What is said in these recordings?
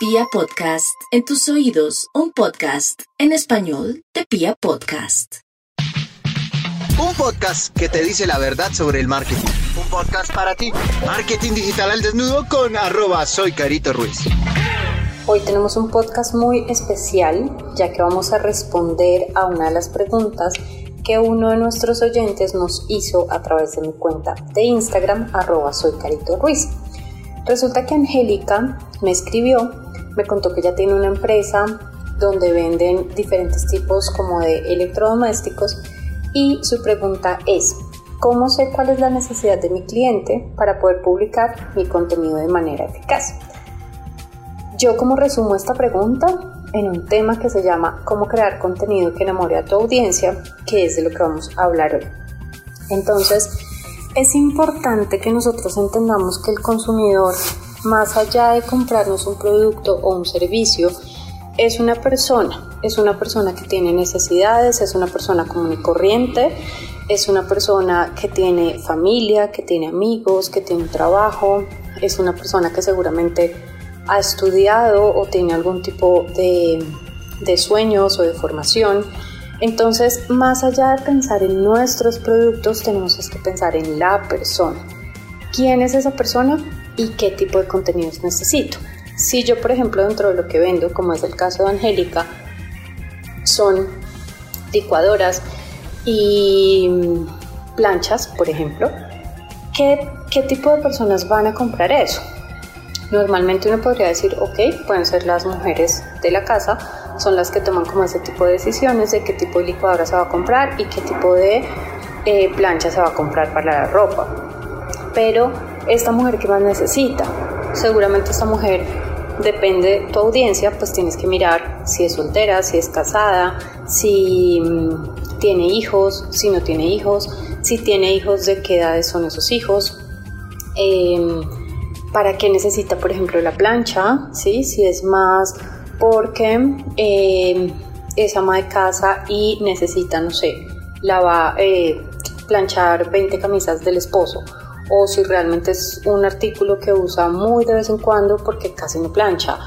Pia Podcast, en tus oídos, un podcast en español de Pia Podcast. Un podcast que te dice la verdad sobre el marketing. Un podcast para ti. Marketing digital al desnudo con arroba soy Carito Ruiz. Hoy tenemos un podcast muy especial ya que vamos a responder a una de las preguntas que uno de nuestros oyentes nos hizo a través de mi cuenta de Instagram arroba soy Carito Ruiz. Resulta que Angélica me escribió, me contó que ella tiene una empresa donde venden diferentes tipos como de electrodomésticos y su pregunta es, ¿cómo sé cuál es la necesidad de mi cliente para poder publicar mi contenido de manera eficaz? Yo como resumo esta pregunta en un tema que se llama cómo crear contenido que enamore a tu audiencia, que es de lo que vamos a hablar hoy. Entonces, es importante que nosotros entendamos que el consumidor, más allá de comprarnos un producto o un servicio, es una persona, es una persona que tiene necesidades, es una persona común y corriente, es una persona que tiene familia, que tiene amigos, que tiene un trabajo, es una persona que seguramente ha estudiado o tiene algún tipo de, de sueños o de formación. Entonces, más allá de pensar en nuestros productos, tenemos que pensar en la persona. ¿Quién es esa persona y qué tipo de contenidos necesito? Si yo, por ejemplo, dentro de lo que vendo, como es el caso de Angélica, son licuadoras y planchas, por ejemplo, ¿qué, ¿qué tipo de personas van a comprar eso? Normalmente uno podría decir, ok, pueden ser las mujeres de la casa, son las que toman como ese tipo de decisiones de qué tipo de licuadora se va a comprar y qué tipo de eh, plancha se va a comprar para la ropa. Pero esta mujer que más necesita, seguramente esta mujer depende de tu audiencia, pues tienes que mirar si es soltera, si es casada, si mm, tiene hijos, si no tiene hijos, si tiene hijos, de qué edades son esos hijos. Em, para qué necesita, por ejemplo, la plancha, ¿sí? si es más porque eh, es ama de casa y necesita, no sé, lavar, eh, planchar 20 camisas del esposo o si realmente es un artículo que usa muy de vez en cuando porque casi no plancha.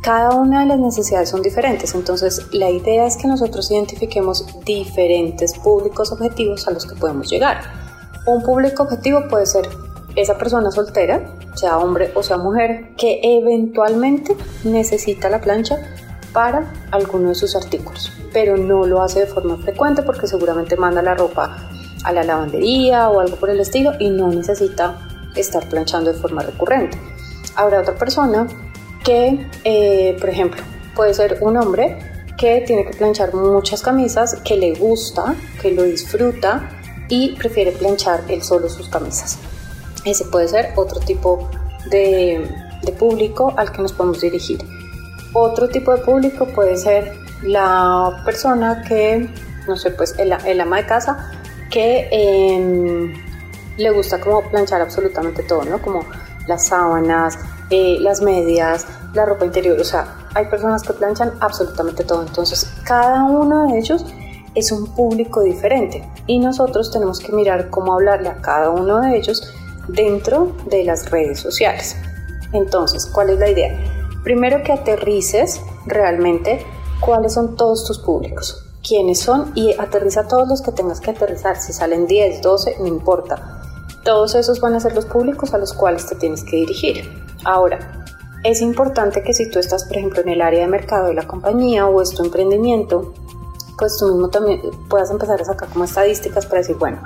Cada una de las necesidades son diferentes, entonces la idea es que nosotros identifiquemos diferentes públicos objetivos a los que podemos llegar. Un público objetivo puede ser esa persona soltera, sea hombre o sea mujer, que eventualmente necesita la plancha para alguno de sus artículos, pero no lo hace de forma frecuente porque seguramente manda la ropa a la lavandería o algo por el estilo y no necesita estar planchando de forma recurrente. Habrá otra persona que, eh, por ejemplo, puede ser un hombre que tiene que planchar muchas camisas, que le gusta, que lo disfruta y prefiere planchar él solo sus camisas. Ese puede ser otro tipo de, público al que nos podemos dirigir. Otro tipo de público puede ser la persona que, no sé, pues el, ama de casa que em, le gusta como planchar absolutamente todo, ¿no? Como las sábanas, eh, las medias, la ropa interior, o sea, hay personas que planchan absolutamente todo. Entonces, cada uno de ellos es un público diferente y nosotros tenemos que mirar cómo hablarle a cada uno de ellos dentro de las redes sociales. Entonces, ¿cuál es la idea? Primero que aterrices realmente cuáles son todos tus públicos, quiénes son y aterriza todos los que tengas que aterrizar. Si salen 10, 12, no importa. Todos esos van a ser los públicos a los cuales te tienes que dirigir. Ahora, es importante que si tú estás, por ejemplo, en el área de mercado de la compañía o es tu emprendimiento, pues tú mismo también puedas empezar a sacar como estadísticas para decir, bueno,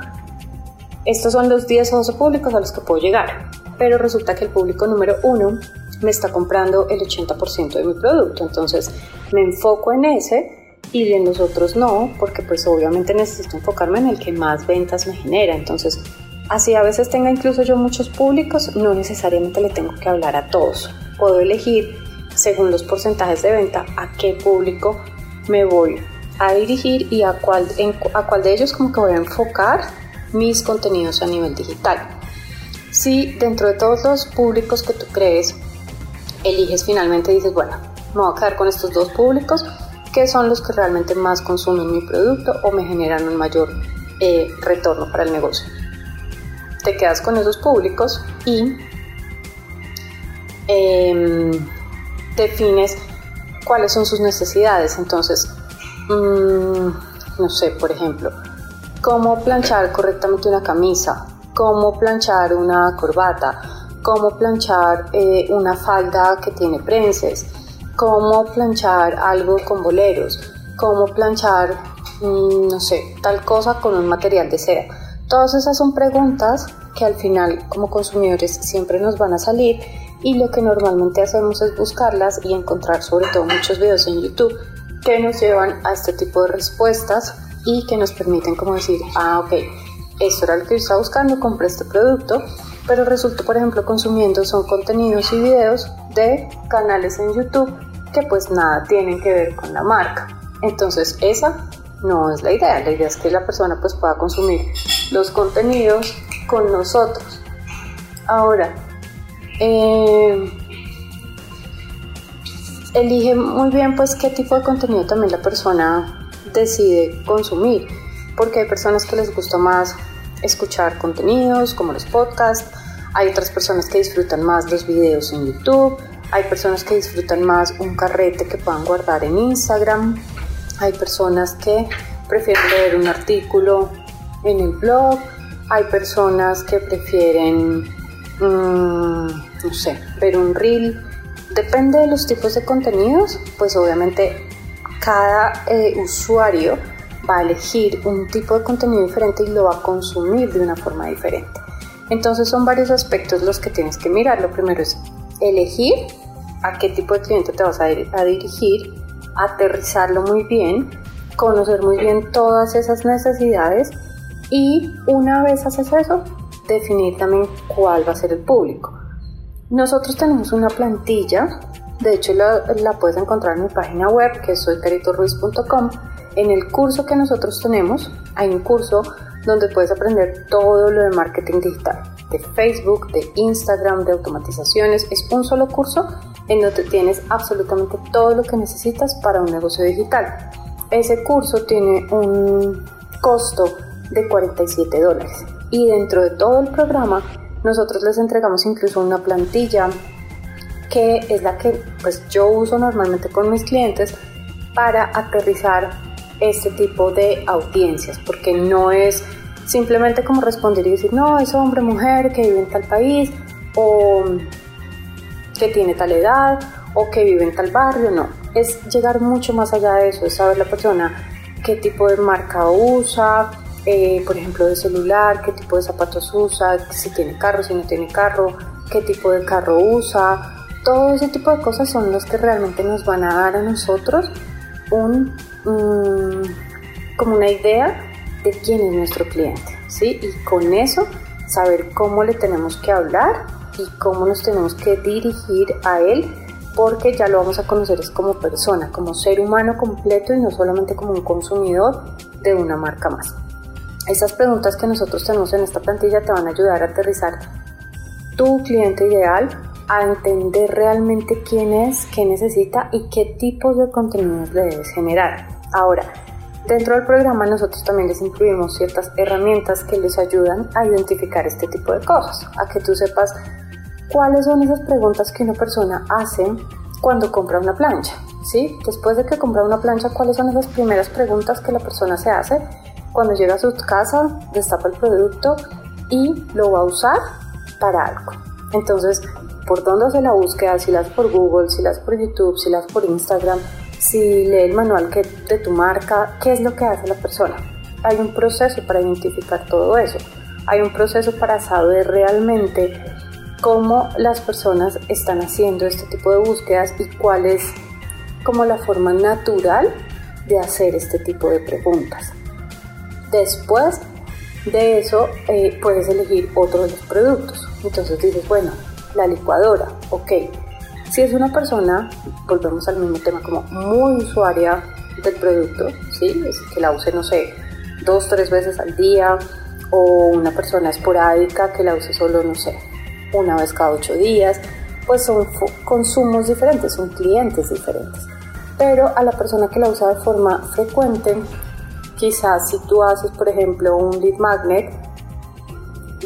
estos son los 10 o 12 públicos a los que puedo llegar, pero resulta que el público número uno me está comprando el 80% de mi producto, entonces me enfoco en ese y en los otros no, porque pues obviamente necesito enfocarme en el que más ventas me genera, entonces así a veces tenga incluso yo muchos públicos, no necesariamente le tengo que hablar a todos, puedo elegir según los porcentajes de venta a qué público me voy a dirigir y a cuál, a cuál de ellos como que voy a enfocar mis contenidos a nivel digital. Si dentro de todos los públicos que tú crees, eliges finalmente, dices, bueno, me voy a quedar con estos dos públicos, que son los que realmente más consumen mi producto o me generan un mayor eh, retorno para el negocio. Te quedas con esos públicos y em, defines cuáles son sus necesidades. Entonces, mm, no sé, por ejemplo, cómo planchar correctamente una camisa, cómo planchar una corbata, cómo planchar eh, una falda que tiene prenses, cómo planchar algo con boleros, cómo planchar, mm, no sé, tal cosa con un material de seda. Todas esas son preguntas que al final como consumidores siempre nos van a salir y lo que normalmente hacemos es buscarlas y encontrar sobre todo muchos videos en YouTube que nos llevan a este tipo de respuestas y que nos permiten como decir, ah, ok, esto era lo que yo estaba buscando, compré este producto, pero resultó, por ejemplo, consumiendo son contenidos y videos de canales en YouTube que pues nada tienen que ver con la marca. Entonces esa no es la idea, la idea es que la persona pues pueda consumir los contenidos con nosotros. Ahora, eh, elige muy bien pues qué tipo de contenido también la persona decide consumir, porque hay personas que les gusta más escuchar contenidos como los podcasts, hay otras personas que disfrutan más los videos en YouTube, hay personas que disfrutan más un carrete que puedan guardar en Instagram, hay personas que prefieren leer un artículo en el blog, hay personas que prefieren, mm, no sé, ver un reel. Depende de los tipos de contenidos, pues obviamente cada eh, usuario va a elegir un tipo de contenido diferente y lo va a consumir de una forma diferente. Entonces son varios aspectos los que tienes que mirar. Lo primero es elegir a qué tipo de cliente te vas a, a dirigir, aterrizarlo muy bien, conocer muy bien todas esas necesidades y una vez haces eso, definir también cuál va a ser el público. Nosotros tenemos una plantilla, de hecho la, puedes encontrar en mi página web que es soycaritorruiz.com en el curso que nosotros tenemos, hay un curso donde puedes aprender todo lo de marketing digital, de Facebook, de Instagram, de automatizaciones. Es un solo curso en donde tienes absolutamente todo lo que necesitas para un negocio digital. Ese curso tiene un costo de 47 dólares y dentro de todo el programa nosotros les entregamos incluso una plantilla que es la que pues yo uso normalmente con mis clientes para aterrizar este tipo de audiencias, porque no es simplemente como responder y decir, no, es hombre, mujer, que vive en tal país, o que tiene tal edad, o que vive en tal barrio, no, es llegar mucho más allá de eso, es saber la persona qué tipo de marca usa, eh, por ejemplo, de celular, qué tipo de zapatos usa, si tiene carro, si no tiene carro, qué tipo de carro usa. Todo ese tipo de cosas son los que realmente nos van a dar a nosotros un, como una idea de quién es nuestro cliente, ¿sí? Y con eso saber cómo le tenemos que hablar y cómo nos tenemos que dirigir a él porque ya lo vamos a conocer es como persona, como ser humano completo y no solamente como un consumidor de una marca más. Esas preguntas que nosotros tenemos en esta plantilla te van a ayudar a aterrizar tu cliente ideal, a entender realmente quién es, qué necesita y qué tipos de contenidos le debes generar. Ahora, dentro del programa nosotros también les incluimos ciertas herramientas que les ayudan a identificar este tipo de cosas, a que tú sepas cuáles son esas preguntas que una persona hace cuando compra una plancha. ¿sí? Después de que compra una plancha, ¿cuáles son esas primeras preguntas que la persona se hace cuando llega a su casa, destapa el producto y lo va a usar para algo? Entonces, por dónde hace la búsqueda, si las por Google, si las por YouTube, si las por Instagram, si lee el manual que, de tu marca, qué es lo que hace la persona. Hay un proceso para identificar todo eso. Hay un proceso para saber realmente cómo las personas están haciendo este tipo de búsquedas y cuál es como la forma natural de hacer este tipo de preguntas. Después de eso eh, puedes elegir otro de los productos. Entonces dices, bueno, la licuadora, ok. Si es una persona, volvemos al mismo tema, como muy usuaria del producto, ¿sí? Que la use, no sé, dos, tres veces al día, o una persona esporádica que la use solo, no sé, una vez cada ocho días, pues son consumos diferentes, son clientes diferentes. Pero a la persona que la usa de forma frecuente, quizás si tú haces, por ejemplo, un lead magnet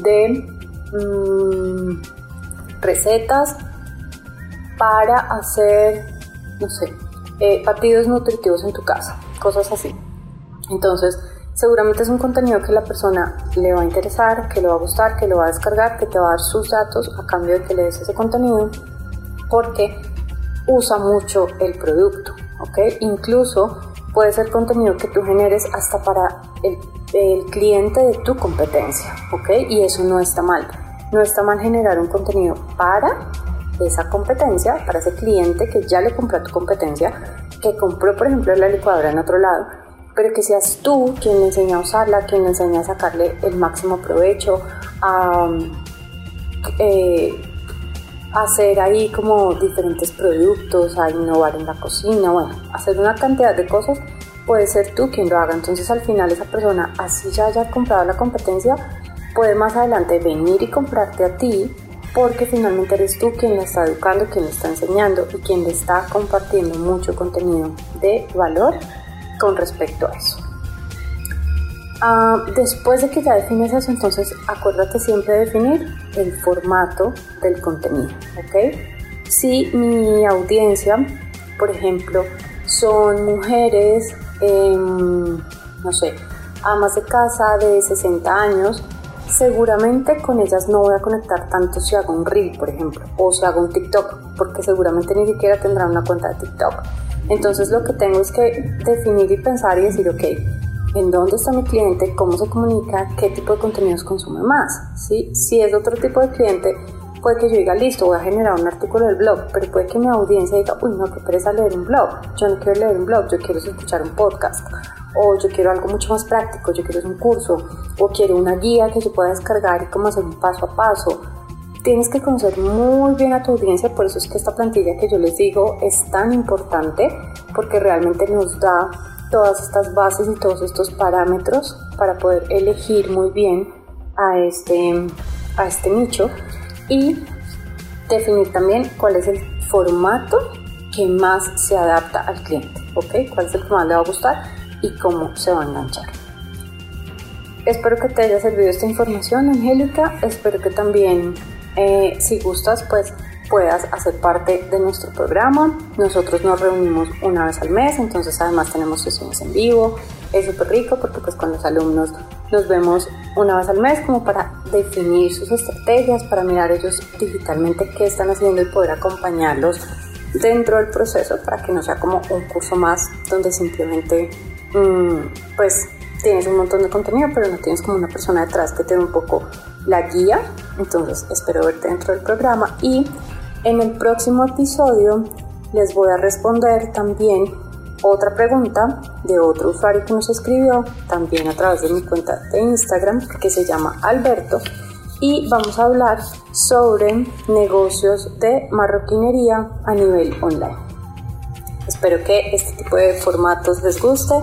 de... Mmm, recetas para hacer, no sé, eh, nutritivos en tu casa, cosas así. Entonces, seguramente es un contenido que la persona le va a interesar, que le va a gustar, que lo va a descargar, que te va a dar sus datos a cambio de que le des ese contenido, porque usa mucho el producto, ¿ok? Incluso puede ser contenido que tú generes hasta para el, el cliente de tu competencia, ¿ok? Y eso no está mal. No está mal generar un contenido para esa competencia, para ese cliente que ya le compró tu competencia, que compró, por ejemplo, la licuadora en otro lado, pero que seas tú quien le enseña a usarla, quien le enseña a sacarle el máximo provecho, a eh, hacer ahí como diferentes productos, a innovar en la cocina, bueno, hacer una cantidad de cosas, puede ser tú quien lo haga. Entonces al final esa persona, así ya haya comprado la competencia, puede más adelante venir y comprarte a ti porque finalmente eres tú quien la está educando, quien le está enseñando y quien le está compartiendo mucho contenido de valor con respecto a eso. Ah, después de que ya defines eso, entonces acuérdate siempre de definir el formato del contenido, ¿ok? Si mi audiencia, por ejemplo, son mujeres, em, no sé, amas de casa de 60 años, Seguramente con ellas no voy a conectar tanto si hago un reel, por ejemplo, o si hago un TikTok, porque seguramente ni siquiera tendrán una cuenta de TikTok. Entonces lo que tengo es que definir y pensar y decir, ok, ¿en dónde está mi cliente? ¿Cómo se comunica? ¿Qué tipo de contenidos consume más? ¿Sí? Si es otro tipo de cliente, puede que yo diga, listo, voy a generar un artículo del blog, pero puede que mi audiencia diga, uy, no, qué pereza leer un blog. Yo no quiero leer un blog, yo quiero escuchar un podcast o yo quiero algo mucho más práctico, yo quiero un curso, o quiero una guía que yo pueda descargar y cómo hacer un paso a paso. Tienes que conocer muy bien a tu audiencia, por eso es que esta plantilla que yo les digo es tan importante, porque realmente nos da todas estas bases y todos estos parámetros para poder elegir muy bien a este, a este nicho y definir también cuál es el formato que más se adapta al cliente, ¿ok? ¿Cuál es el que más le va a gustar? Y cómo se va a enganchar. Espero que te haya servido esta información, Angélica. Espero que también, eh, si gustas, pues puedas hacer parte de nuestro programa. Nosotros nos reunimos una vez al mes, entonces además tenemos sesiones en vivo. Es súper rico porque pues con los alumnos nos vemos una vez al mes como para definir sus estrategias, para mirar ellos digitalmente qué están haciendo y poder acompañarlos dentro del proceso para que no sea como un curso más donde simplemente pues tienes un montón de contenido, pero no tienes como una persona detrás que te dé un poco la guía. Entonces espero verte dentro del programa y en el próximo episodio les voy a responder también otra pregunta de otro usuario que nos escribió también a través de mi cuenta de Instagram que se llama Alberto y vamos a hablar sobre negocios de marroquinería a nivel online. Espero que este tipo de formatos les guste.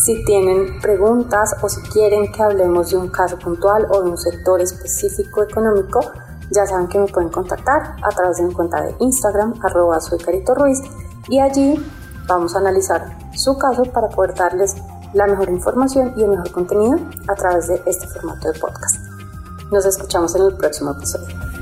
Si tienen preguntas o si quieren que hablemos de un caso puntual o de un sector específico económico, ya saben que me pueden contactar a través de mi cuenta de Instagram, arroba soy y allí vamos a analizar su caso para poder darles la mejor información y el mejor contenido a través de este formato de podcast. Nos escuchamos en el próximo episodio.